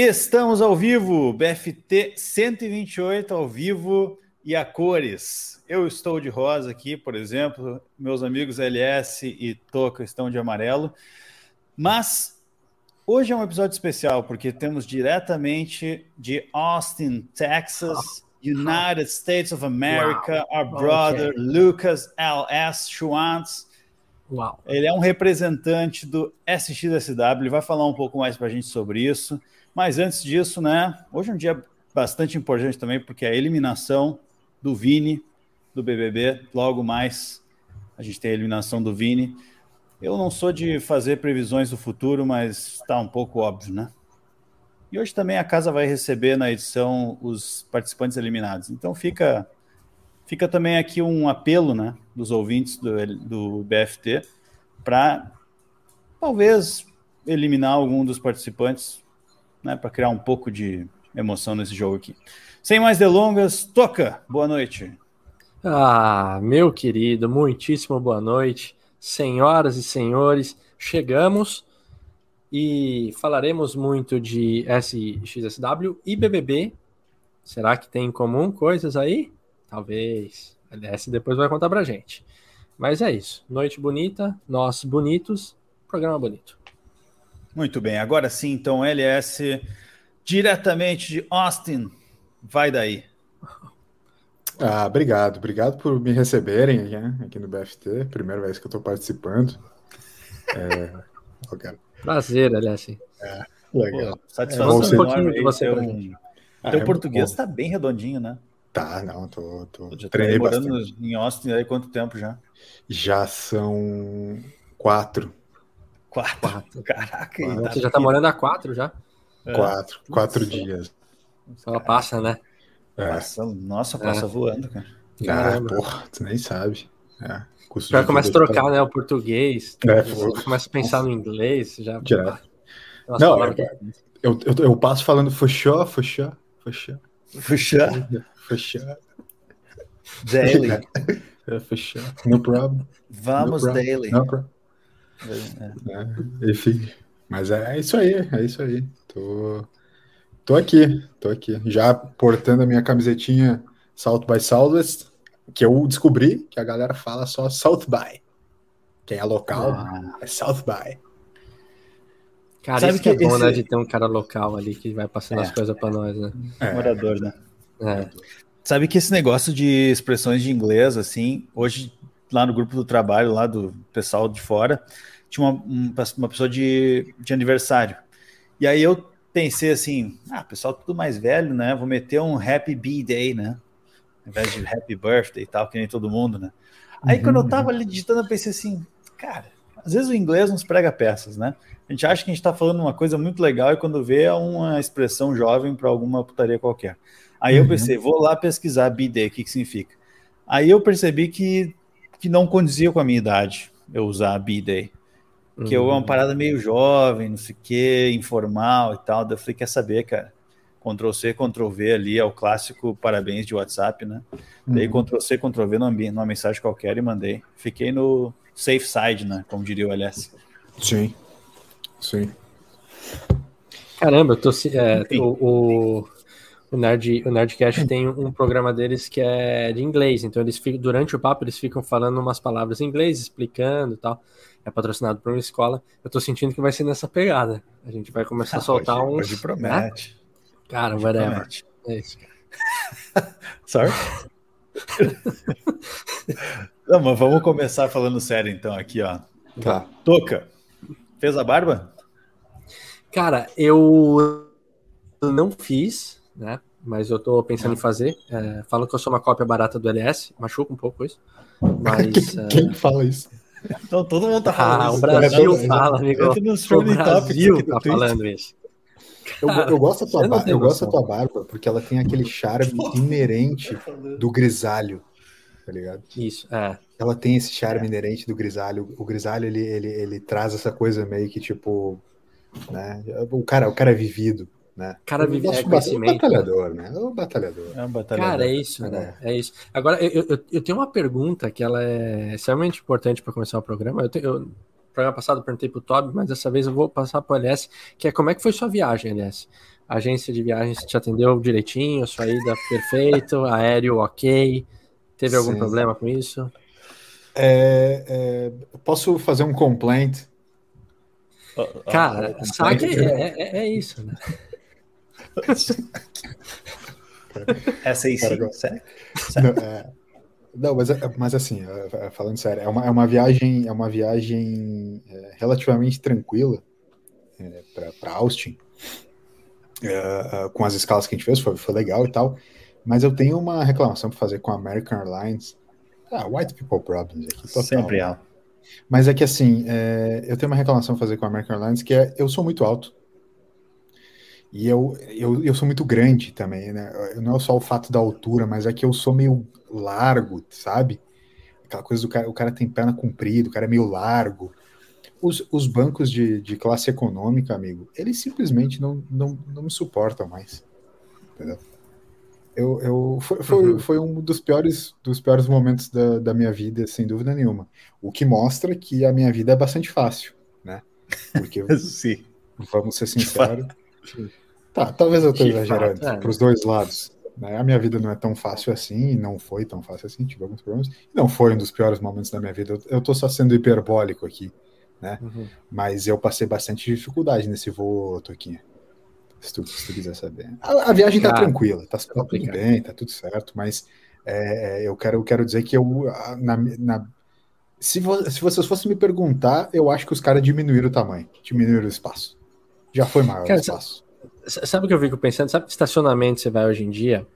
Estamos ao vivo, BFT 128 ao vivo e a cores. Eu estou de rosa aqui, por exemplo, meus amigos LS e Toca estão de amarelo, mas hoje é um episódio especial porque temos diretamente de Austin, Texas, United States of America, wow. our brother okay. Lucas L.S. Schwantz. Uau. Ele é um representante do SXSW, ele vai falar um pouco mais para a gente sobre isso. Mas antes disso, né? Hoje é um dia bastante importante também, porque é a eliminação do Vini do BBB. Logo mais a gente tem a eliminação do Vini. Eu não sou de fazer previsões do futuro, mas está um pouco óbvio, né? E hoje também a casa vai receber na edição os participantes eliminados. Então fica fica também aqui um apelo, né, dos ouvintes do, do BFT para talvez eliminar algum dos participantes, né, para criar um pouco de emoção nesse jogo aqui. Sem mais delongas, toca. Boa noite. Ah, meu querido, muitíssimo boa noite. Senhoras e senhores, chegamos e falaremos muito de SXSW e BBB. Será que tem em comum coisas aí? Talvez. LS depois vai contar pra gente. Mas é isso. Noite bonita, nós bonitos, programa bonito. Muito bem, agora sim, então, LS, diretamente de Austin, vai daí. Ah, obrigado, obrigado por me receberem né, aqui no BFT, primeira vez que eu estou participando. É, Prazer, aliás. É, legal. Pô, satisfação é, um pouquinho de você gente. Ah, Teu é, português está bem redondinho, né? Tá, não, tô, tô já treinei morando bastante. em Austin aí quanto tempo já? Já são quatro. Quatro? quatro. Caraca. Quatro. Tá você já tá morando há quatro já? É. Quatro, quatro dias. Só passa, né? É. Passa, nossa, passa é. voando, cara. Ah, porra, tu nem sabe. É. Já começa a trocar, né, o português. É, começa a pensar no inglês, já. Direto. Não, eu, eu, eu, eu, passo falando fuxó, fuxó, fuxó. Fuxó? Fuxó. Daily. É, fuxó. No problem. Vamos, no problem. daily. No problem. É. É, enfim, mas é, é, isso aí, é isso aí. Tô, tô aqui, tô aqui. Já portando a minha camisetinha South by Southwest, que eu descobri que a galera fala só South by. Quem é local ah. é South by. Cara, Sabe isso que é bom, esse... né, de ter um cara local ali que vai passando é. as coisas para nós, né? É. Morador, né? É. Sabe que esse negócio de expressões de inglês, assim, hoje lá no grupo do trabalho, lá do pessoal de fora, tinha uma, uma pessoa de, de aniversário. E aí eu pensei assim, ah, pessoal tudo mais velho, né? Vou meter um Happy B-Day, né? Ao invés de Happy Birthday e tal, que nem todo mundo, né? Aí uhum. quando eu tava ali digitando, eu pensei assim, cara, às vezes o inglês nos prega peças, né? A gente acha que a gente tá falando uma coisa muito legal e quando vê é uma expressão jovem para alguma putaria qualquer. Aí uhum. eu pensei, vou lá pesquisar B-Day, o que, que significa. Aí eu percebi que, que não condizia com a minha idade eu usar B-Day que uhum. é uma parada meio jovem, não sei o quê, informal e tal. Daí eu falei, quer saber, cara? Ctrl C, Ctrl V ali é o clássico parabéns de WhatsApp, né? Uhum. Daí Ctrl C, Ctrl V numa, numa mensagem qualquer e mandei. Fiquei no safe side, né? Como diria o LS. Sim, sim. Caramba, eu tô. É, o, o, o, Nerd, o Nerdcast tem um programa deles que é de inglês, então eles ficam, durante o papo eles ficam falando umas palavras em inglês, explicando e tal é patrocinado por uma escola. Eu tô sentindo que vai ser nessa pegada. A gente vai começar a soltar hoje, uns. Hoje promete. Né? Cara, hoje whatever. Promete. É isso. Sorry? Não, mas vamos começar falando sério então aqui, ó. Tá. Toca. Fez a barba? Cara, eu não fiz, né? Mas eu tô pensando em fazer. É, falam que eu sou uma cópia barata do LS, machuca um pouco isso. Mas. quem, quem fala isso? Então todo mundo tá falando ah, isso. o Brasil é, fala, amigo. O Brasil tá falando isso. Eu, eu, gosto da tua, barba, eu gosto da tua barba porque ela tem aquele charme inerente do grisalho, tá ligado? Isso, é. Ela tem esse charme inerente do grisalho. O grisalho, ele, ele, ele traz essa coisa meio que, tipo, né? O cara, o cara é vivido, né? Cara vive é conhecimento. É um batalhador, né? É um batalhador. É um batalhador. Cara, é isso, é. né? É isso. Agora, eu, eu, eu, tenho uma pergunta que ela é extremamente importante para começar o programa. Eu, tenho, eu, no programa passado eu perguntei para o Toby, mas dessa vez eu vou passar para o LS, que é como é que foi sua viagem, LS? agência de viagens te atendeu direitinho, sua ida perfeito, aéreo ok. Teve algum Sim. problema com isso? É, é, posso fazer um complaint? Cara, sabe é, é, é, isso, né? Essa aí sim, sério? Não, é, não, mas, mas assim, falando sério, é uma, é uma viagem, é uma viagem relativamente tranquila para Austin. Uh, com as escalas que a gente fez, foi, foi legal e tal. Mas eu tenho uma reclamação para fazer com a American Airlines. Ah, white people problems aqui. Total. Sempre há. Mas é que assim, é, eu tenho uma reclamação a fazer com a American Airlines que é eu sou muito alto. E eu, eu, eu sou muito grande também, né? Não é só o fato da altura, mas é que eu sou meio largo, sabe? Aquela coisa do cara, o cara tem perna comprida, o cara é meio largo. Os, os bancos de, de classe econômica, amigo, eles simplesmente não, não, não me suportam mais. Entendeu? Eu, eu, foi, foi, uhum. foi um dos piores, dos piores momentos da, da minha vida, sem dúvida nenhuma. O que mostra que a minha vida é bastante fácil, né? Porque, Sim. vamos ser sinceros. Tá, talvez eu esteja exagerando é. para os dois lados. Né? A minha vida não é tão fácil assim, não foi tão fácil assim, tive alguns problemas. Não foi um dos piores momentos da minha vida. Eu, tô só sendo hiperbólico aqui né? Uhum. Mas eu passei bastante dificuldade nesse voo, Toquinha. Se tu, se tu quiser saber. A, a viagem tá, tranquila, tá, tá tudo bem, tá tudo certo, mas é, eu, quero, eu quero dizer que eu, na, na se, vo, se vocês fossem me perguntar, eu acho que os caras diminuíram o tamanho, diminuíram o espaço. Já foi maior cara, espaço. Sabe o que eu fico pensando? Sabe que estacionamento você vai hoje em dia?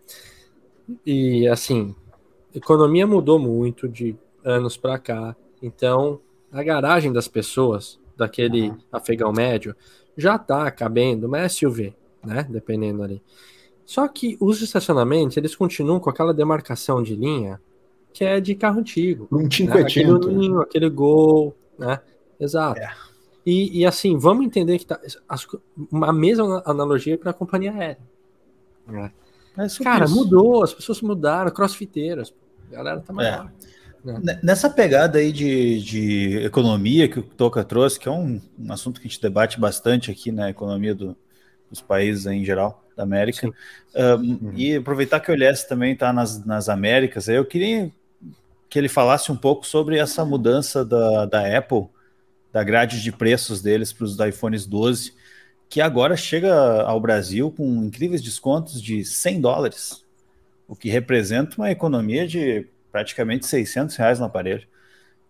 E assim, economia mudou muito de anos para cá. Então, a garagem das pessoas, daquele uhum. afegão médio, já tá cabendo uma SUV, né? Dependendo ali. Só que os estacionamentos, eles continuam com aquela demarcação de linha que é de carro antigo. Um. Né? Aquele ninho, aquele gol, né? Exato. É. E, e, assim, vamos entender que tá as, a mesma analogia para a companhia aérea. É. É Cara, isso. mudou, as pessoas mudaram, crossfiteiras, a galera tá maior. É. Né? Nessa pegada aí de, de economia que o Toca trouxe, que é um, um, assunto que a gente debate bastante aqui na economia do, dos países em geral, da América, uhum. e aproveitar que o Elias também está nas, nas Américas, eu queria que ele falasse um pouco sobre essa mudança da, da Apple, da grade de preços deles para os iPhones 12, que agora chega ao Brasil com incríveis descontos de 100 dólares, o que representa uma economia de praticamente 600 reais no aparelho.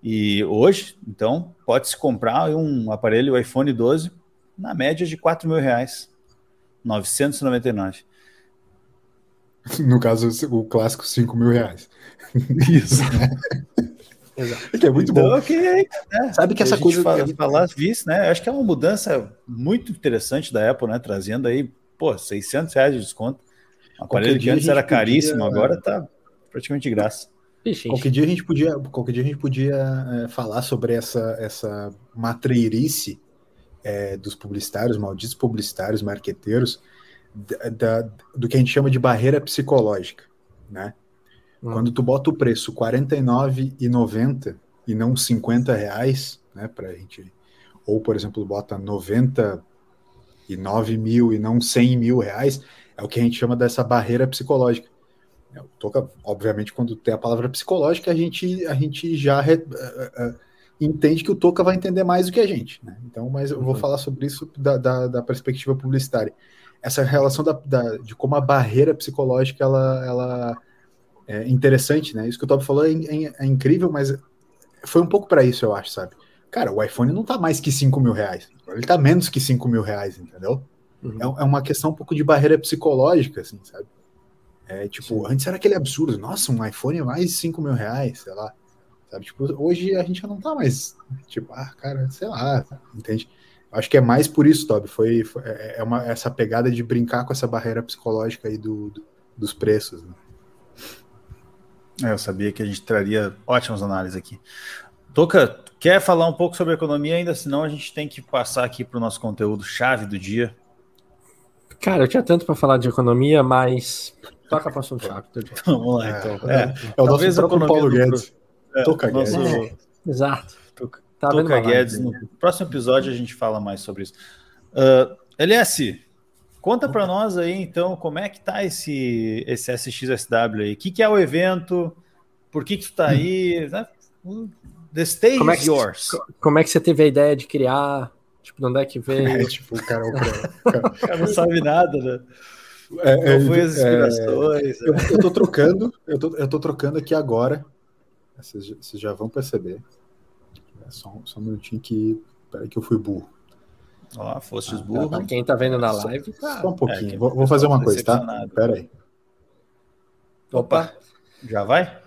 E hoje, então, pode-se comprar um aparelho iPhone 12 na média de 4 mil reais. 999. No caso, o clássico 5 mil reais. Isso. Exato. Que é muito então, bom. Okay, né? Sabe que essa coisa fala, que... falar vice, né? Acho que é uma mudança muito interessante da Apple, né? Trazendo aí, pô, 600 reais de desconto. Um aparelho que antes era caríssimo, podia... agora tá praticamente de graça. Ixi, qualquer dia a gente podia, qualquer dia a gente podia é, falar sobre essa, essa matreirice é, dos publicitários, malditos publicitários, marqueteiros, da, da, do que a gente chama de barreira psicológica, né? Hum. Quando tu bota o preço R$ 49,90 e não 50 reais, né, pra gente, ou por exemplo, bota 99 mil e não 100 mil reais, é o que a gente chama dessa barreira psicológica. É, Toca, obviamente, quando tem a palavra psicológica, a gente, a gente já re, uh, uh, entende que o Toca vai entender mais do que a gente. Né? Então, mas eu vou uhum. falar sobre isso da, da, da, perspectiva publicitária. Essa relação da, da, de como a barreira psicológica ela, ela é interessante, né? Isso que o Top falou é, é, é incrível, mas foi um pouco para isso, eu acho, sabe? Cara, o iPhone não tá mais que 5 mil reais. Ele tá menos que 5 mil reais, entendeu? Uhum. É, é uma questão um pouco de barreira psicológica, assim, sabe? É, tipo, Sim. antes era aquele absurdo, nossa, um iPhone é mais de 5 mil reais, sei lá. Sabe? Tipo, hoje a gente já não tá mais, tipo, ah, cara, sei lá, entende? Acho que é mais por isso, Toby. Foi, foi é, é uma, essa pegada de brincar com essa barreira psicológica aí do, do dos preços. Né? É, eu sabia que a gente traria ótimas análises aqui. Toca, quer falar um pouco sobre economia ainda? Senão a gente tem que passar aqui para o nosso conteúdo chave do dia. Cara, eu tinha tanto para falar de economia, mas Toca para assunto chato. Vamos lá, então. É, é, é o nosso próprio Paulo Guedes. É, Toca Guedes. É, exato. Toca, tá Toca Guedes. No próximo episódio a gente fala mais sobre isso. Uh, LS, conta para nós aí, então, como é que tá esse, esse SXSW aí? O que, que é o evento? Por que, que tu tá aí? Né? The stage como é que, yours. Como é que você teve a ideia de criar? Tipo, de onde é que veio? É, tipo, o cara, o cara, o cara não sabe nada, né? É, Qual foi as inspirações? É, eu, eu tô trocando, eu tô, eu tô trocando aqui agora. Vocês, vocês já vão perceber. É só, só um minutinho que. Peraí que eu fui burro. Ó, fosse os ah, burros. Tá, quem tá vendo na live, tá. Só um pouquinho. É, vou, vou, fazer uma coisa, tá? Pera aí. Opa, já vai?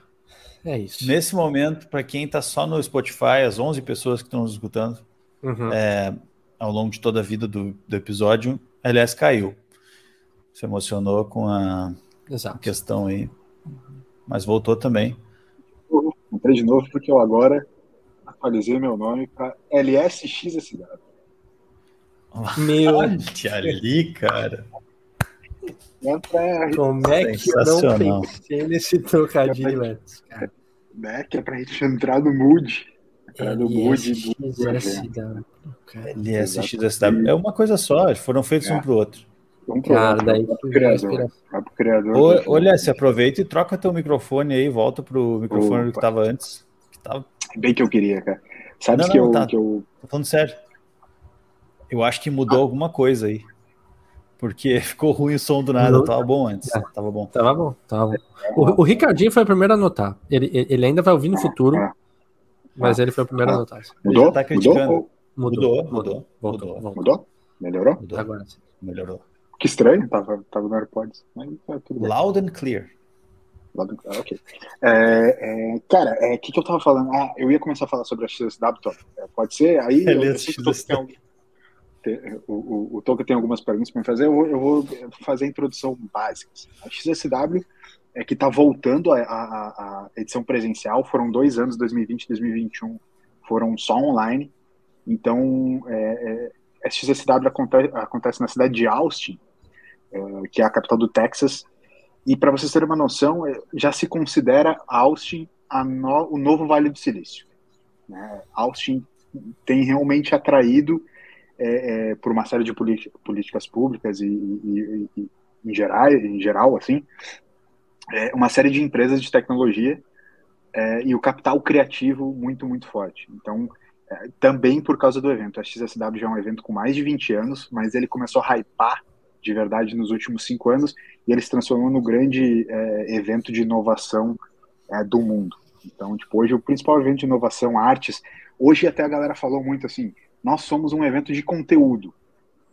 É isso. Nesse momento, para quem tá só no Spotify, as 11 pessoas que estão nos escutando, uhum. é, ao longo de toda a vida do, do episódio, a LS caiu. Se emocionou com a, a questão aí, mas voltou também. Entrei de novo porque eu agora atualizei meu nome para LSXSW. Meu. Olha ali, cara. Como é que eu não pensei nesse trocadilho antes, cara? Né? Que é pra gente entrar no mood. Entrar no mood do LSXSW. É uma coisa só, foram feitos é. um pro outro. Um pro cara, outro. Daí pro criador. Pro criador olha, se aproveita e troca teu microfone aí, volta pro microfone Opa. que tava antes. Que tava... Bem que eu queria, cara. Sabe que, eu, tá. que eu. Tô falando sério. Eu acho que mudou ah. alguma coisa aí. Porque ficou ruim o som do nada. Tava bom antes. É. Tava bom. Tava bom, tava bom. O, o, Ricardinho foi o primeiro a notar. Ele, ele ainda vai ouvir no futuro, mas ele foi o primeiro a notar. Mudou? Tá criticando. Mudou? Mudou, mudou. Mudou? Mudou? mudou? Melhorou? Mudou. Agora sim. Melhorou. Que estranho, tava, tava no AirPods. Mas, é, Loud and clear. Ah, ok. É, é, cara, o é, que, que eu tava falando? Ah, eu ia começar a falar sobre a XSW, é, pode ser? Aí eu, eu sei que o, o, o Toca tem algumas perguntas para me fazer, eu, eu, vou fazer a introdução básica. Assim. A XSW é que está voltando a, a, a, edição presencial, foram dois anos, 2020 e 2021, foram só online. Então, é, é, a XSW acontece, acontece na cidade de Austin, é, que é a capital do Texas, e para vocês terem uma noção, é, já se considera Austin no, o novo Vale do Silício. Né? Austin tem realmente atraído é, é, por uma série de políticas públicas e, e, e, em geral, em geral assim, é, uma série de empresas de tecnologia é, e o capital criativo muito, muito forte. Então, é, também por causa do evento. A XSW já é um evento com mais de 20 anos, mas ele começou a hypar de verdade nos últimos cinco anos e ele se transformou no grande é, evento de inovação do mundo. Então, tipo, hoje o principal evento de inovação, artes, hoje até a galera falou muito assim, nós somos um evento de conteúdo.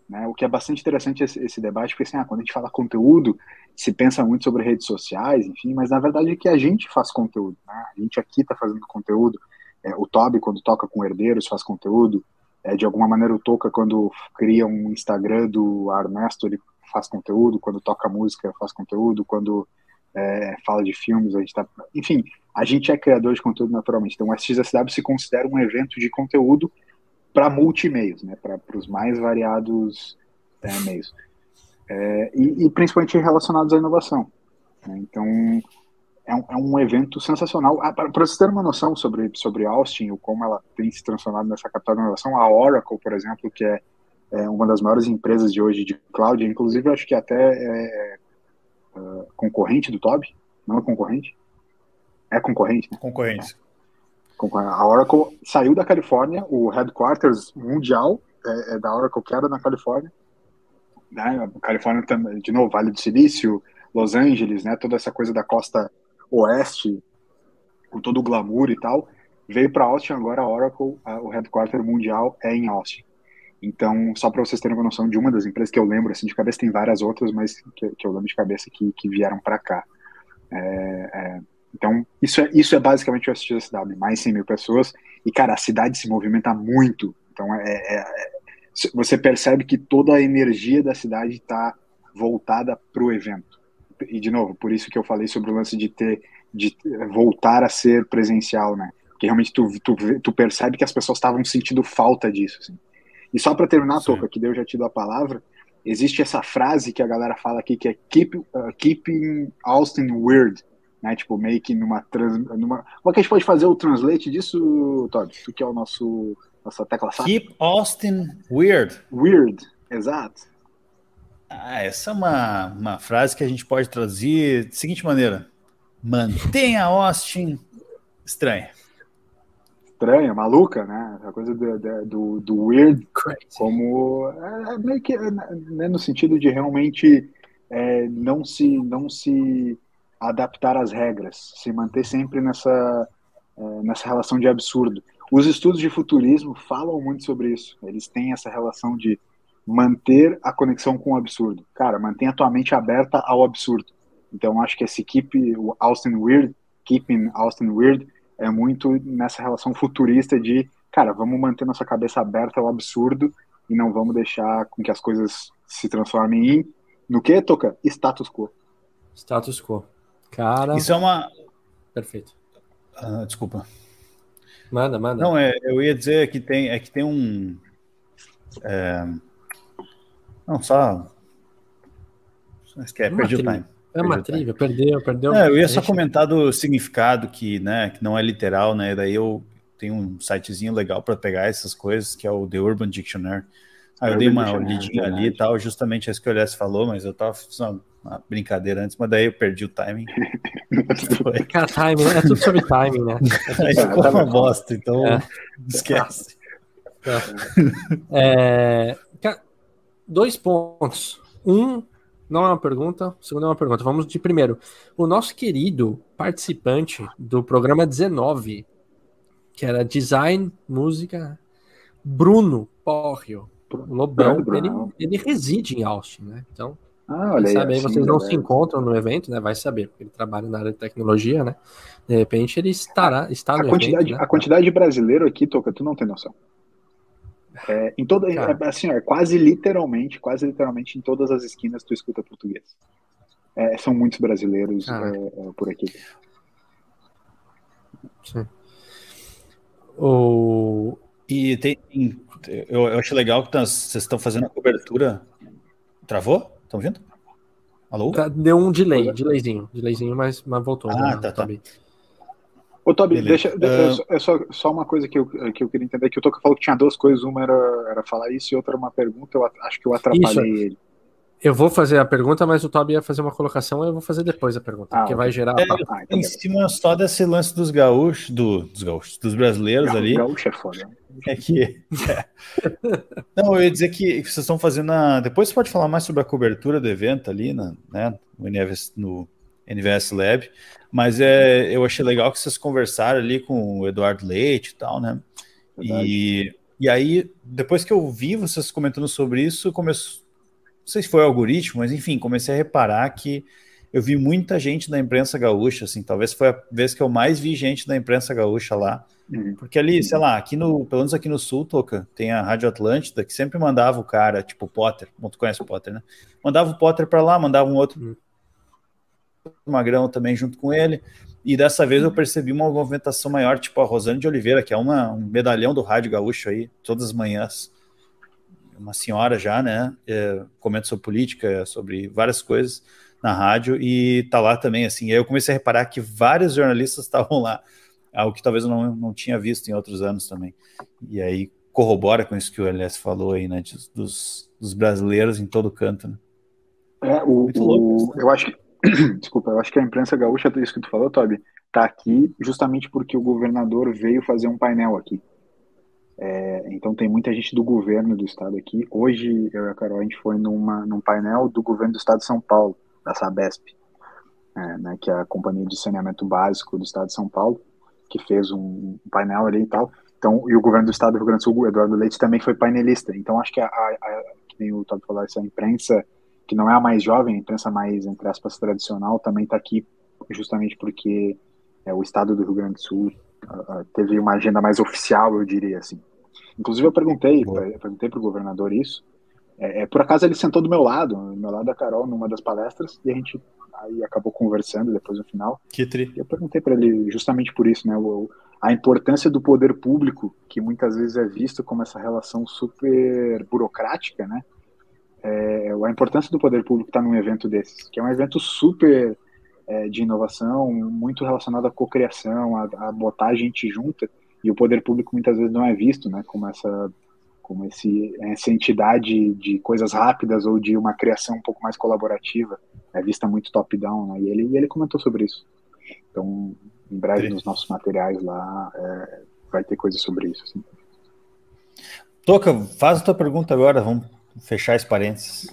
Né? O que é bastante interessante esse, esse debate, porque assim, ah, quando a gente fala conteúdo, se pensa muito sobre redes sociais, enfim, mas na verdade é que a gente faz conteúdo. Né? A gente aqui está fazendo conteúdo. É, o Toby, quando toca com herdeiros, faz conteúdo. É, de alguma maneira, o Toca, quando cria um Instagram do Ernesto, ele faz conteúdo. Quando toca música, faz conteúdo. Quando é, fala de filmes, a gente tá. Enfim, a gente é criador de conteúdo naturalmente. Então, o SXSW se considera um evento de conteúdo para multimeios, né, para os mais variados é, meios. É, e, e, principalmente relacionados à inovação. Né? Então, é um, é um, evento sensacional. Ah, para vocês terem uma noção sobre, sobre Austin, ou como ela tem se transformado nessa capital da inovação, a Oracle, por exemplo, que é, é, uma das maiores empresas de hoje de cloud, inclusive acho que até é, é concorrente do Toby, não é concorrente? É concorrente, né? Concorrente. A Oracle saiu da Califórnia, o headquarters mundial é, é da Oracle que era na Califórnia. Né? A Califórnia também, de novo, Vale do Silício, Los Angeles, né? Toda essa coisa da costa oeste, com todo o glamour e tal, veio para Austin agora a Oracle, a, o headquarter mundial é em Austin. Então, só para vocês terem uma noção de uma das empresas que eu lembro, assim, de cabeça tem várias outras, mas que, que eu lembro de cabeça que, que vieram para cá. É, é, então, isso é, isso é basicamente o SXSW, mais 100 mil pessoas, e, cara, a cidade se movimenta muito, então é, é, é você percebe que toda a energia da cidade está voltada para o evento. E, de novo, por isso que eu falei sobre o lance de ter, de voltar a ser presencial, né? Porque realmente tu, tu, tu percebe que as pessoas estavam sentindo falta disso, assim. E só para terminar, Sim. Toca, que deu já te dou a palavra, existe essa frase que a galera fala aqui que é keep, uh, keeping Austin weird, né? Tipo, meio que numa, trans, numa. Como é que a gente pode fazer o translate disso, Todd? Tu que é o nosso nossa tecla SAP? Keep Austin weird. Weird, exato. Ah, essa é uma, uma frase que a gente pode traduzir de seguinte maneira: mantenha Austin estranha. Estranha, maluca, né? A coisa do, do, do weird, Crazy. como é, é meio que né, no sentido de realmente é, não se não se adaptar às regras, se manter sempre nessa é, nessa relação de absurdo. Os estudos de futurismo falam muito sobre isso. Eles têm essa relação de manter a conexão com o absurdo. Cara, mantenha a tua mente aberta ao absurdo. Então, acho que esse Keep Austin Weird, Keeping Austin Weird, é muito nessa relação futurista de, cara, vamos manter nossa cabeça aberta ao absurdo e não vamos deixar com que as coisas se transformem em, no que, Toca? Status quo. Status quo. Cara. Isso é uma. Perfeito. Ah, desculpa. Manda, manda. Não, é, eu ia dizer que tem, é que tem um. É, não, só. Esquece, perdi o time. É uma trilha, perdeu, perdeu. É, eu ia só comentar do significado que, né, que não é literal, né? Daí eu tenho um sitezinho legal para pegar essas coisas, que é o The Urban Dictionary. Aí eu dei uma olhadinha ali e tal, justamente isso que o Elias falou, mas eu tava uma brincadeira antes, mas daí eu perdi o timing. Cara, timing, né? é tudo sobre timing, né? Aí ficou uma bosta, então é. esquece. É. É, dois pontos. Um, não é uma pergunta, o segundo é uma pergunta. Vamos de primeiro. O nosso querido participante do programa 19, que era Design, Música, Bruno Porrio, o Lobão, ele, ele reside em Austin, né? Então, ah, olha aí, sabe, aí vocês não se encontram no evento, né? Vai saber, porque ele trabalha na área de tecnologia, né? De repente ele estará, está a no quantidade, evento, né? A quantidade de brasileiro aqui, Toca, tu não tem noção. É, em toda, é, assim, é, quase literalmente, quase literalmente em todas as esquinas tu escuta português. É, são muitos brasileiros é, é, por aqui. Sim. O... E tem, eu, eu acho legal que vocês estão fazendo a cobertura. Travou? Estão vendo? Alô? Tá, deu um delay, delayzinho, delayzinho, mas, mas voltou. Ah, né, tá, tá. Ô, Tobi, deixa, uh... é só, só uma coisa que eu, que eu queria entender, que o Toca falou que tinha duas coisas, uma era, era falar isso e outra era uma pergunta, eu acho que eu atrapalhei isso. ele. Eu vou fazer a pergunta, mas o Toby ia fazer uma colocação, eu vou fazer depois a pergunta, ah, porque vai gerar. É, ah, então em cima só desse lance dos gaúchos, do, dos gaúchos, dos brasileiros Gaú, ali. Gaúcho é foda. É que. É. Não, eu ia dizer que vocês estão fazendo a. Depois você pode falar mais sobre a cobertura do evento ali, na, né, no, NVS, no NVS Lab. Mas é, eu achei legal que vocês conversaram ali com o Eduardo Leite e tal, né? E, e aí, depois que eu vi vocês comentando sobre isso, começou não sei se foi algoritmo, mas enfim, comecei a reparar que eu vi muita gente da imprensa gaúcha, assim, talvez foi a vez que eu mais vi gente da imprensa gaúcha lá, uhum. porque ali, sei lá, aqui no, pelo menos aqui no Sul, Toca, tem a Rádio Atlântida, que sempre mandava o cara, tipo Potter, tu conhece o Potter, né? Mandava o Potter para lá, mandava um outro uhum. magrão também junto com ele, e dessa vez eu percebi uma movimentação maior, tipo a Rosane de Oliveira, que é uma, um medalhão do rádio gaúcho aí, todas as manhãs, uma senhora já, né? É, comenta sobre política, sobre várias coisas na rádio e tá lá também, assim. aí eu comecei a reparar que vários jornalistas estavam lá, algo que talvez eu não, não tinha visto em outros anos também. E aí corrobora com isso que o LS falou aí, né? Dos, dos brasileiros em todo canto, né? É, o, o eu acho que, desculpa, eu acho que a imprensa gaúcha, isso que tu falou, Toby, tá aqui justamente porque o governador veio fazer um painel aqui. É, então tem muita gente do governo do estado aqui. Hoje eu e a Carol a gente foi numa, num painel do governo do estado de São Paulo, da Sabesp, é, né, que é a companhia de saneamento básico do estado de São Paulo, que fez um painel ali e tal. Então, e o governo do estado do Rio Grande do Sul, Eduardo Leite, também foi painelista. Então acho que a, a, a que nem o Todd falou, essa imprensa que não é a mais jovem, a imprensa mais, entre aspas, tradicional, também está aqui justamente porque é, o estado do Rio Grande do Sul uh, teve uma agenda mais oficial, eu diria assim. Inclusive eu perguntei, eu perguntei para o governador isso. É, é, por acaso ele sentou do meu lado, do meu lado da Carol, numa das palestras, e a gente aí acabou conversando depois no final. Que tri. E eu perguntei para ele justamente por isso, né? O, a importância do poder público, que muitas vezes é visto como essa relação super burocrática, né? É, a importância do poder público estar tá num evento desses, que é um evento super é, de inovação, muito relacionado à cocriação, a, a botar a gente junta, e o poder público muitas vezes não é visto, né, como essa como esse, essa entidade de coisas rápidas ou de uma criação um pouco mais colaborativa, é vista muito top-down, né? E ele, ele comentou sobre isso. Então, em breve Sim. nos nossos materiais lá é, vai ter coisa sobre isso. Assim. Toca, faz a tua pergunta agora, vamos fechar esse parênteses.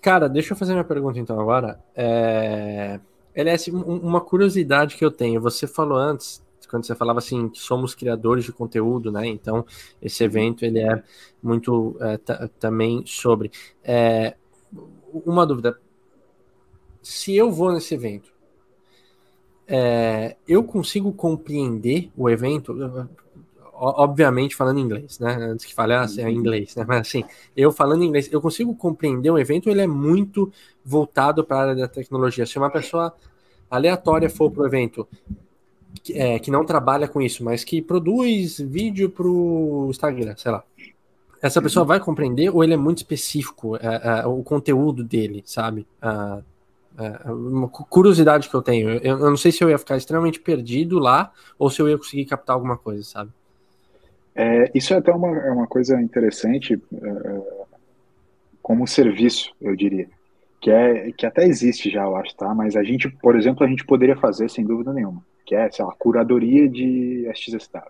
Cara, deixa eu fazer minha pergunta então agora. É... LS, uma curiosidade que eu tenho, você falou antes, quando você falava assim, que somos criadores de conteúdo, né? Então, esse evento, ele é muito é, também sobre. É... Uma dúvida, se eu vou nesse evento, é, eu consigo compreender o evento, obviamente falando inglês, né? Antes que fale, ah, é inglês, né? Mas assim, eu falando inglês, eu consigo compreender um evento, ele é muito voltado para a área da tecnologia. Se uma pessoa aleatória for para o evento, é, que não trabalha com isso, mas que produz vídeo para o Instagram, sei lá. Essa pessoa vai compreender ou ele é muito específico, é, é, o conteúdo dele, sabe? Uh, é, uma curiosidade que eu tenho. Eu, eu, não sei se eu ia ficar extremamente perdido lá ou se eu ia conseguir captar alguma coisa, sabe? É, isso é até uma, é uma coisa interessante é, como serviço, eu diria. Que, é, que até existe já, eu acho, tá? Mas a gente, por exemplo, a gente poderia fazer sem dúvida nenhuma. Que é, sei lá, curadoria de SXSW,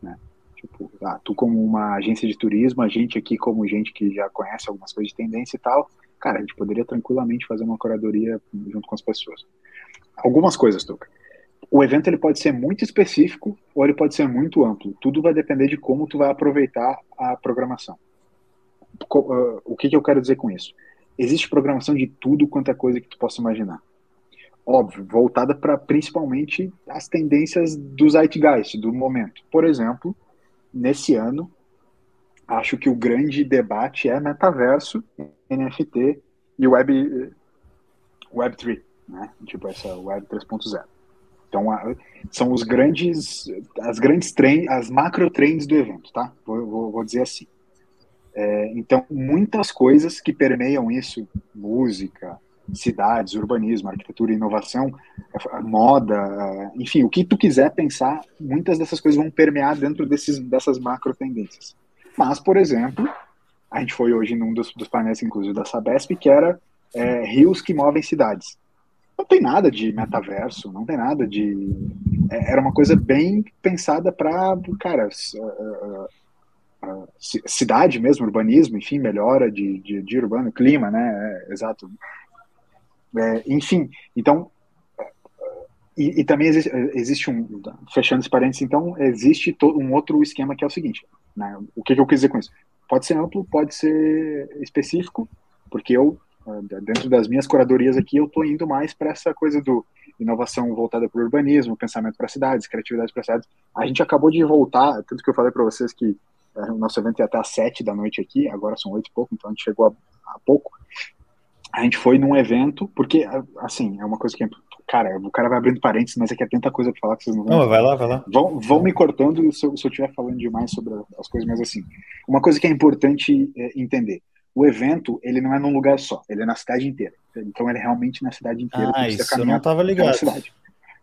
né? Tipo, ah, tu como uma agência de turismo, a gente aqui como gente que já conhece algumas coisas de tendência e tal, cara, a gente poderia tranquilamente fazer uma curadoria junto com as pessoas. Algumas coisas, Tuca. O evento ele pode ser muito específico ou ele pode ser muito amplo. Tudo vai depender de como tu vai aproveitar a programação. Ah, o que, que eu quero dizer com isso? Existe programação de tudo quanto é coisa que tu possa imaginar. Óbvio, voltada para principalmente as tendências do zeitgeist, do momento. Por exemplo, nesse ano, acho que o grande debate é metaverso, NFT e Web, Web3, né? Tipo essa Web 3.0. Então, são os grandes, as grandes trends, as macro trends do evento, tá? Vou, vou, vou dizer assim. É, então, muitas coisas que permeiam isso, música, cidades, urbanismo, arquitetura, inovação, moda, enfim, o que tu quiser pensar, muitas dessas coisas vão permear dentro desses, dessas macro tendências. Mas, por exemplo, a gente foi hoje num dos, dos painéis, inclusive, da Sabesp, que era é, rios que movem cidades. Não tem nada de metaverso, não tem nada de. É, era uma coisa bem pensada para, cara, uh, uh, cidade mesmo, urbanismo, enfim, melhora de, de, de urbano, clima, né? É, exato. É, enfim, então e, e, também existe, existe, um, fechando esse parênteses, então, existe um outro esquema que é o seguinte, né, o que, que, eu quis dizer com isso? Pode ser amplo, pode ser específico, porque eu, eh, dentro das minhas curadorias aqui, eu estou indo mais para essa coisa do inovação voltada para o urbanismo, pensamento para cidades, criatividade para cidades. A gente acabou de voltar, tanto que eu falei para vocês que é, o nosso evento ia até às sete da noite aqui, agora são oito e pouco, então a gente chegou há pouco. A gente foi num evento, porque, assim, é uma coisa que Cara, o cara vai abrindo parênteses, mas é que é tanta coisa pra falar que vocês não vão. Não, vai lá, vai lá. Vão, vão me cortando se eu, estiver falando demais sobre as coisas, mas assim. Uma coisa que é importante é, entender: o evento, ele não é num lugar só, ele é na cidade inteira. Então, ele é realmente na cidade inteira. Ah, isso eu não tava ligado. Cidade.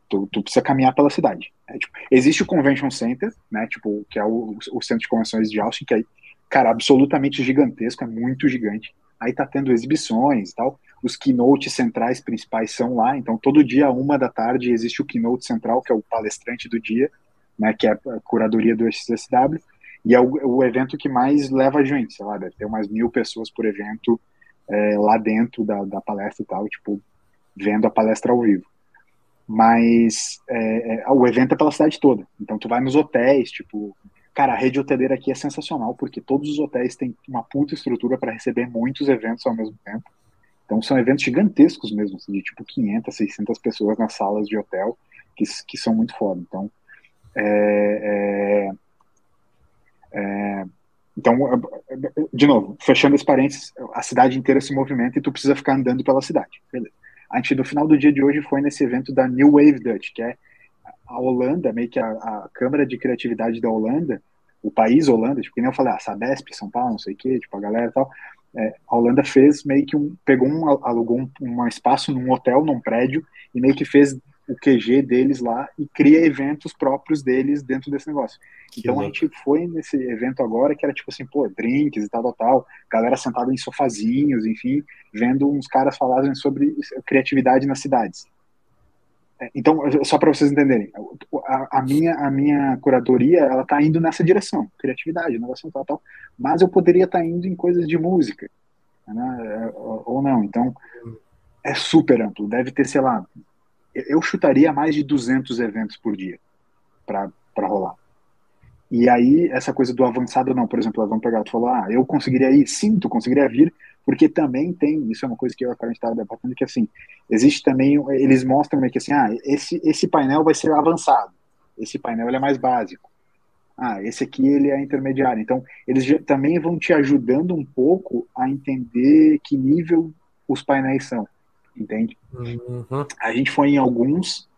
Tu, tu, precisa caminhar pela cidade. É, tipo, existe o Convention Center, né? Tipo, que é o, o centro de convenções de Austin, que é, cara, absolutamente gigantesco, é muito gigante. Aí tá tendo exibições e tal. Os keynotes centrais principais são lá, então todo dia, uma da tarde, existe o keynote central, que é o palestrante do dia, né, que é a curadoria do XSW, e é o, o evento que mais leva gente, sei lá, deve ter umas mil pessoas por evento é, lá dentro da, da palestra e tal, tipo, vendo a palestra ao vivo. Mas é, é, o evento é pela cidade toda, então tu vai nos hotéis, tipo, cara, a rede hoteleira aqui é sensacional, porque todos os hotéis têm uma puta estrutura para receber muitos eventos ao mesmo tempo. Então são eventos gigantescos mesmo, assim, de tipo 500, 600 pessoas nas salas de hotel, que, que são muito foda. Então, é, é, é, então, de novo, fechando os parênteses, a cidade inteira se movimenta e tu precisa ficar andando pela cidade. Beleza. A gente, no final do dia de hoje, foi nesse evento da New Wave Dutch, que é a Holanda, meio que a, a Câmara de Criatividade da Holanda, o país Holanda, tipo, que nem eu falei, a Sabesp, São Paulo, não sei o quê, tipo, a galera e tal, é, a Holanda fez meio que um, pegou um, alugou um, um espaço num hotel, num prédio, e meio que fez o QG deles lá e cria eventos próprios deles dentro desse negócio. Que então louco. a gente foi nesse evento agora que era tipo assim, pô, drinks e tal, tal, tal, galera sentada em sofazinhos, enfim, vendo uns caras falarem sobre criatividade nas cidades. Então, só para vocês entenderem, a, a, minha, a minha curadoria, ela tá indo nessa direção, criatividade, negócio tal, tal, mas eu poderia estar tá indo em coisas de música, né, ou não, então é super amplo, deve ter, sei lá, eu chutaria mais de 200 eventos por dia para rolar. E aí, essa coisa do avançado, não, por exemplo, vamos pegar, tu falou, ah, eu conseguiria ir, sim, tu conseguiria vir, porque também tem, isso é uma coisa que eu a estava debatendo, que assim, existe também, eles mostram meio que assim, ah, esse, esse painel vai ser avançado, esse painel ele é mais básico, ah, esse aqui ele é intermediário, então eles também vão te ajudando um pouco a entender que nível os painéis são, entende? Uhum. A gente foi em alguns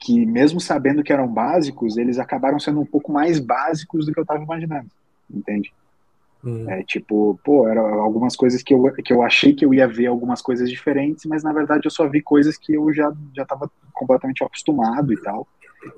que mesmo sabendo que eram básicos, eles acabaram sendo um pouco mais básicos do que eu estava imaginando, entende? Hum. É tipo, pô, eram algumas coisas que eu, que eu achei que eu ia ver algumas coisas diferentes, mas na verdade eu só vi coisas que eu já já estava completamente acostumado e tal.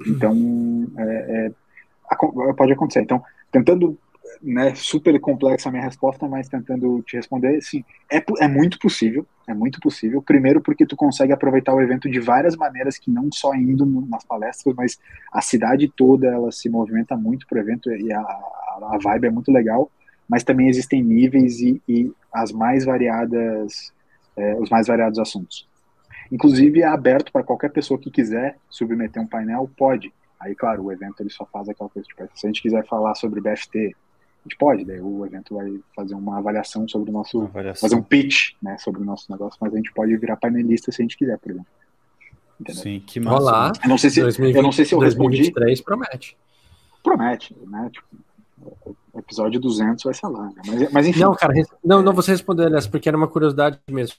Então, é, é, pode acontecer. Então, tentando né, super complexa a minha resposta, mas tentando te responder, sim, é, é muito possível, é muito possível. Primeiro porque tu consegue aproveitar o evento de várias maneiras, que não só indo nas palestras, mas a cidade toda ela se movimenta muito pro evento e a, a vibe é muito legal. Mas também existem níveis e, e as mais variadas, é, os mais variados assuntos. Inclusive é aberto para qualquer pessoa que quiser submeter um painel, pode. Aí, claro, o evento ele só faz aquela coisa, tipo, se a gente quiser falar sobre BFT, a gente pode, daí o evento vai fazer uma avaliação sobre o nosso. Avaliação. fazer um pitch né, sobre o nosso negócio, mas a gente pode virar painelista se a gente quiser, por exemplo. Entendeu? Sim, que massa. Olá, eu não sei se, 2020, eu não sei se eu 2023 respondi. promete. Promete, né? Tipo, episódio 200 vai ser lá. Né? Mas, mas enfim. Não, cara, não, não você respondeu, aliás, porque era uma curiosidade mesmo.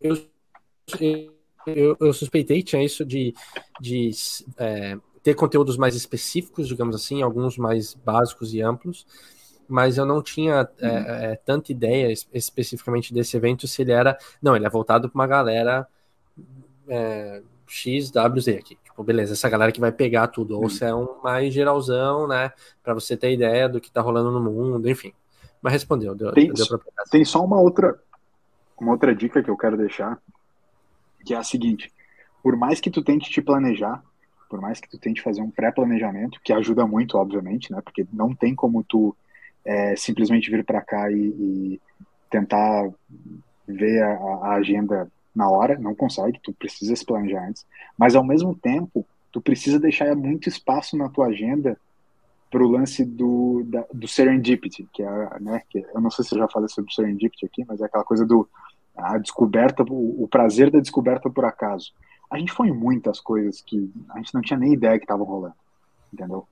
Eu, eu, eu suspeitei, tinha isso de, de é, ter conteúdos mais específicos, digamos assim, alguns mais básicos e amplos mas eu não tinha é, é, tanta ideia especificamente desse evento se ele era. Não, ele é voltado para uma galera é, XWZ aqui. Beleza, essa galera que vai pegar tudo. Ou uhum. se é um mais geralzão, né? Para você ter ideia do que tá rolando no mundo, enfim. Mas respondeu, deu, tem, deu pra Tem só uma outra, uma outra dica que eu quero deixar, que é a seguinte: por mais que tu tente te planejar, por mais que tu tente fazer um pré-planejamento, que ajuda muito, obviamente, né? Porque não tem como tu é, simplesmente vir para cá e, e, tentar ver a, a, agenda na hora, não consegue, tu precisa se planejar antes, mas ao mesmo tempo, tu precisa deixar muito espaço na tua agenda para o lance do, da, do serendipity, que é, né, que eu não sei se eu já falei sobre serendipity aqui, mas é aquela coisa do a descoberta, o, o prazer da descoberta por acaso. A gente foi em muitas coisas que a gente não tinha nem ideia que estavam rolando entendeu?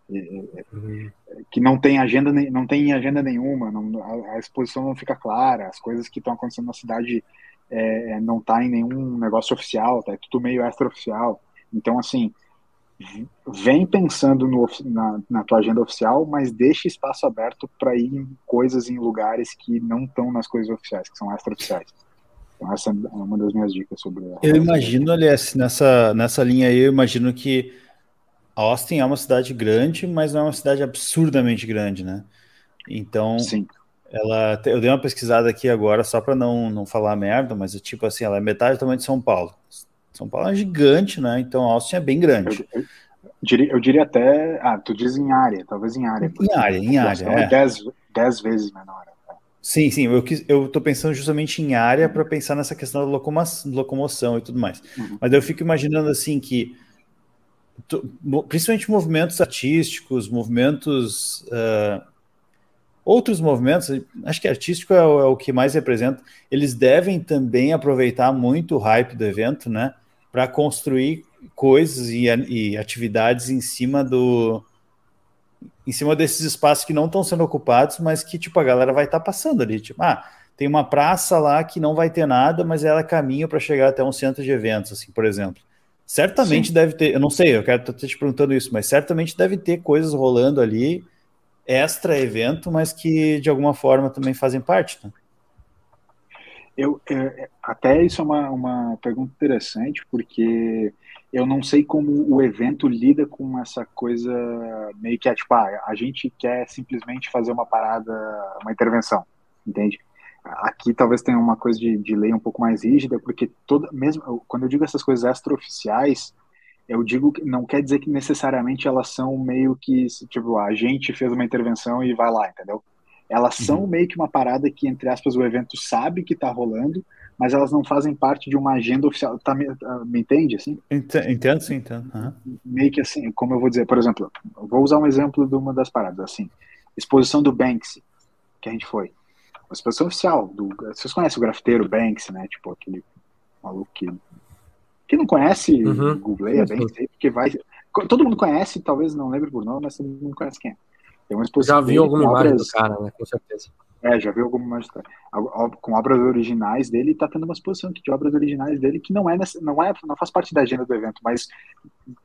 uhum. Que não tem agenda, não tem agenda nenhuma, não, a, a, exposição não fica clara, as coisas que estão acontecendo na cidade é, é não tá em nenhum negócio oficial, tá é tudo meio extraoficial. Então, assim, vem pensando no, na, na tua agenda oficial, mas deixa espaço aberto para ir em coisas em lugares que não estão nas coisas oficiais, que são extraoficiais. Então, essa é uma das minhas dicas sobre. Eu imagino, aliás, nessa, nessa linha aí, eu imagino que Austin é uma cidade grande, mas não é uma cidade absurdamente grande, né? Então, Sim. ela, eu dei uma pesquisada aqui agora só para não, não falar merda, mas é tipo assim, ela é metade do tamanho de São Paulo. São Paulo é gigante, né? Então Austin é bem grande. Eu, eu, diria, eu diria até, ah, tu diz em área, talvez em área. Em área, em área. É dez, dez vezes menor. É. Sim, sim, eu, quis, eu tô pensando justamente em área para pensar nessa questão da locomoção e tudo mais. Uhum. Mas eu fico imaginando assim que principalmente movimentos artísticos, movimentos. Uh, outros movimentos, acho que artístico é o, é o, que mais representa, eles devem também aproveitar muito o hype do evento, né? Para construir coisas e, e, atividades em cima do. Em cima desses espaços que não estão sendo ocupados, mas que, tipo, a galera vai estar tá passando ali. Tipo, ah, tem uma praça lá que não vai ter nada, mas ela caminha para chegar até um centro de eventos, assim, por exemplo. Certamente Sim. deve ter, eu não sei, eu quero estar te perguntando isso, mas certamente deve ter coisas rolando ali, extra evento, mas que de alguma forma também fazem parte, né? Eu, é, até isso é uma, uma pergunta interessante, porque eu não sei como o evento lida com essa coisa meio que é tipo, ah, a gente quer simplesmente fazer uma parada, uma intervenção, entende? Aqui talvez tenha uma coisa de, de lei um pouco mais rígida, porque toda, mesmo quando eu digo essas coisas extraoficiais, eu digo que não quer dizer que necessariamente elas são meio que, tipo, a gente fez uma intervenção e vai lá, entendeu? Elas uhum. são meio que uma parada que, entre aspas, o evento sabe que está rolando, mas elas não fazem parte de uma agenda oficial. Tá, me, tá, me entende, assim? Entendo, sim, entendo. Uhum. Meio que assim, como eu vou dizer, por exemplo, vou usar um exemplo de uma das paradas, assim, exposição do Banksy, que a gente foi. Uma exposição oficial, do, vocês conhecem o grafiteiro Banksy, né? Tipo, aquele maluco que, que não conhece, uhum. googleia Banksy, porque vai... Todo mundo conhece, talvez não lembre por nome, mas todo mundo conhece quem é. Tem uma exposição. Já viu alguma imagem obras... do cara, né? Com certeza. É, já viu alguma imagem. Com obras originais dele, tá tendo uma exposição aqui de obras originais dele que não é, não é, não faz parte da agenda do evento, mas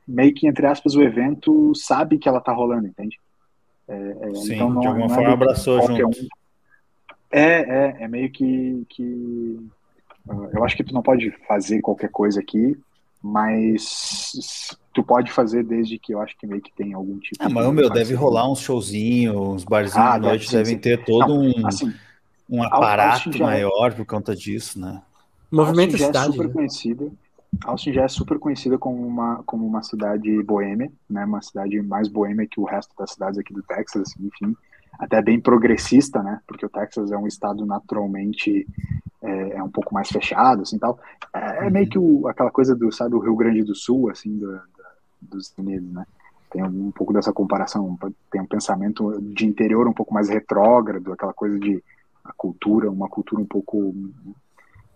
meio que, entre aspas, o evento sabe que ela tá rolando, entende? É, é, Sim, então não, de alguma não é forma é abraçou junto. Um. É, é, é meio que, que. Eu acho que tu não pode fazer qualquer coisa aqui, mas tu pode fazer desde que eu acho que meio que tem algum tipo ah, mas o meu deve rolar uns showzinhos, uns barzinhos ah, à noite sim, devem sim. ter todo não, um, assim, um aparato é maior é... por conta disso, né? Movimento Austin cidade, é super né? conhecida. Austin já é super conhecida como uma, como uma cidade boêmia, né? Uma cidade mais boêmia que o resto das cidades aqui do Texas, assim, enfim, até bem progressista, né? Porque o Texas é um estado naturalmente é, é um pouco mais fechado, assim, tal. É, é meio que o, aquela coisa do, sabe, o Rio Grande do Sul, assim, do, dos Estados Unidos, né? Tem um pouco dessa comparação, tem um pensamento de interior um pouco mais retrógrado, aquela coisa de a cultura, uma cultura um pouco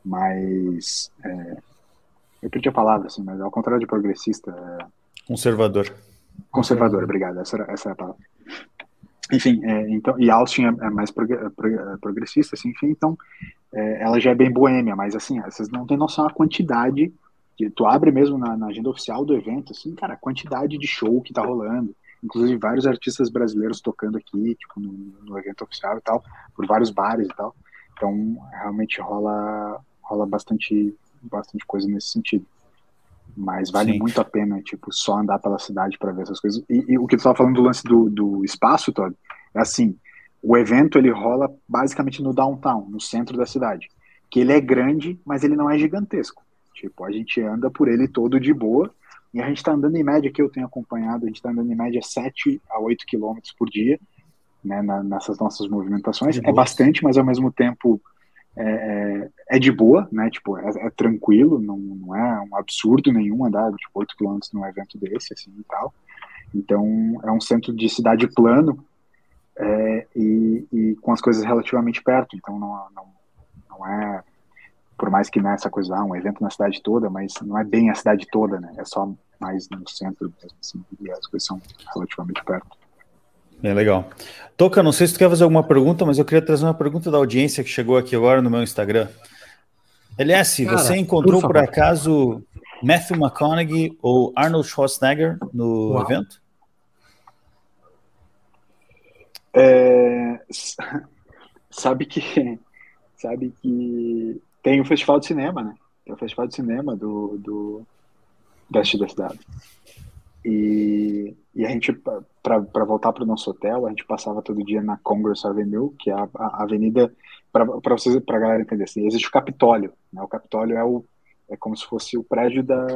mais. É, eu perdi a palavra, assim, mas ao contrário de progressista. É... Conservador. Conservador, obrigado, essa, essa é a palavra. Enfim, é, então, e Austin é, é mais progressista, assim, enfim, então é, ela já é bem boêmia, mas assim, vocês não têm noção da quantidade que tu abre mesmo na, na, agenda oficial do evento, assim, cara, a quantidade de show que tá rolando, inclusive vários artistas brasileiros tocando aqui, tipo, no, no evento oficial e tal, por vários bares e tal. Então, realmente rola, rola bastante, bastante coisa nesse sentido. Mas vale Sim. muito a pena, tipo, só andar pela cidade para ver essas coisas. E, e, o que tu tava falando do lance do, do espaço, Todd, é assim, o evento ele rola basicamente no downtown, no centro da cidade. Que ele é grande, mas ele não é gigantesco. Tipo, a gente anda por ele todo de boa, e a gente está andando em média, que eu tenho acompanhado, a gente está andando em média 7 a 8 quilômetros por dia, né, na, nessas nossas movimentações. É bastante, mas ao mesmo tempo é, é, é de boa, né, tipo, é, é, tranquilo, não, não é um absurdo nenhum andar tipo, 8 quilômetros num evento desse, assim, e tal. Então, é um centro de cidade plano, é, e, e, com as coisas relativamente perto, então não, não, não é por mais que nessa coisa, ah, um evento na cidade toda, mas não é bem a cidade toda, né? É só mais no centro mesmo, assim, e as coisas são relativamente perto. Bem legal. Toca, não sei se tu quer fazer alguma pergunta, mas eu queria trazer uma pergunta da audiência que chegou aqui agora no meu Instagram. LS, Cara, você encontrou por, por, acaso Matthew McConaughey ou Arnold Schwarzenegger no Uau. evento? É, sabe que sabe que tem o Festival de Cinema, né? Tem o Festival de Cinema do, do da cidade. E, e a gente, para voltar para o nosso hotel, a gente passava todo dia na Congress Avenue, que é a, a avenida, para vocês, para galera entender, assim, existe o Capitólio, né? O Capitólio é, o, é como se fosse o prédio da,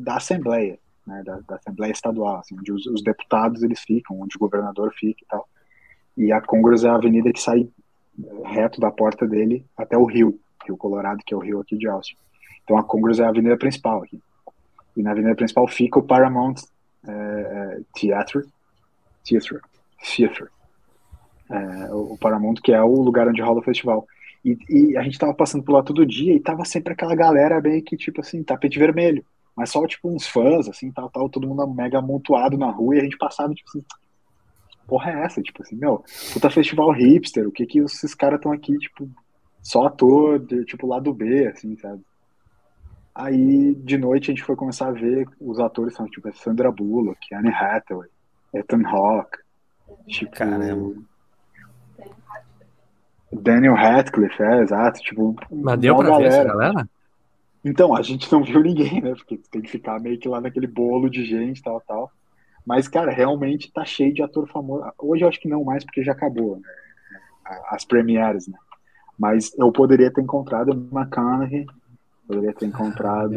da Assembleia, né? Da, da Assembleia Estadual, assim, onde os, os, deputados eles ficam, onde o governador fica e tal. E a Congress é a avenida que sai reto da porta dele até o rio. Rio Colorado, que é o rio aqui de Austin. Então a Congress é a avenida principal aqui. E na avenida principal fica o Paramount é, Theatre, Theatre. É, o Paramount, que é o lugar onde rola o festival. E, e, a gente tava passando por lá todo dia e tava sempre aquela galera bem que, tipo assim, tapete vermelho. Mas só, tipo, uns fãs, assim, tal, tal, todo mundo mega amontoado na rua e a gente passava, tipo assim, porra é essa? Tipo assim, meu, puta festival hipster, o que que esses caras estão aqui, tipo, só ator, de, tipo, lado B, assim, sabe? Aí, de noite, a gente foi começar a ver os atores, são, tipo, Sandra Bullock, Anne Hathaway, Ethan Hawke, tipo... Caramba. Daniel Radcliffe, é, exato. Tipo, Mas deu pra galera. ver essa galera? Então, a gente não viu ninguém, né? Porque tem que ficar meio que lá naquele bolo de gente, tal, tal. Mas, cara, realmente tá cheio de ator famoso. Hoje eu acho que não mais, porque já acabou, né? As premieres, né? Mas eu poderia ter encontrado McConaughey, poderia ter encontrado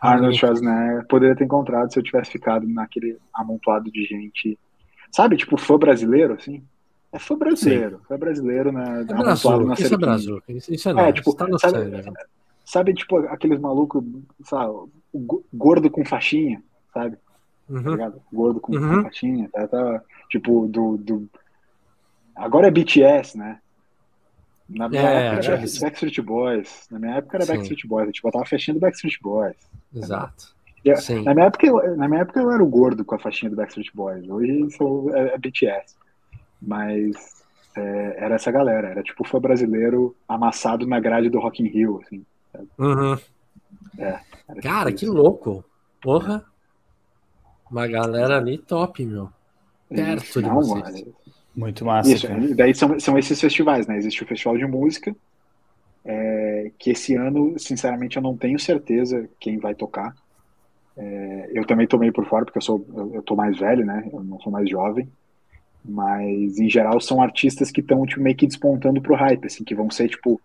Arnold Schwarzenegger, poderia ter encontrado se eu tivesse ficado naquele amontoado de gente. Sabe, tipo, fã brasileiro, assim? É fã brasileiro, Sim. fã brasileiro, né? É amontoado na isso é Brasil, isso é, não, é tipo, tá no sabe, né? sabe, tipo, aqueles malucos, sabe, gordo com faixinha, sabe? Uhum. Tá gordo com, uhum. com faixinha, tá, tá, tipo, do, do... Agora é BTS, né? Na minha é, época era. Backstreet Boys. Na minha época era Sim. Backstreet Boys. Tipo, eu tava fechando Backstreet Boys. Exato. Eu, na, minha época, na minha época eu era o gordo com a faixinha do Backstreet Boys. Hoje sou, é, é BTS. Mas é, era essa galera. Era tipo fã brasileiro amassado na grade do Rock in Rio, assim. Uhum. É, Cara, que louco. Porra. Uma galera ali top, meu. Perto Não, de vocês. Mano. Muito massa. Isso, cara. daí são, são esses festivais, né? Existe o Festival de Música, é, que esse ano, sinceramente, eu não tenho certeza quem vai tocar. É, eu também tomei por fora, porque eu sou eu, eu tô mais velho, né? Eu não sou mais jovem. Mas, em geral, são artistas que estão tipo, meio que despontando pro hype, assim, que vão ser, tipo,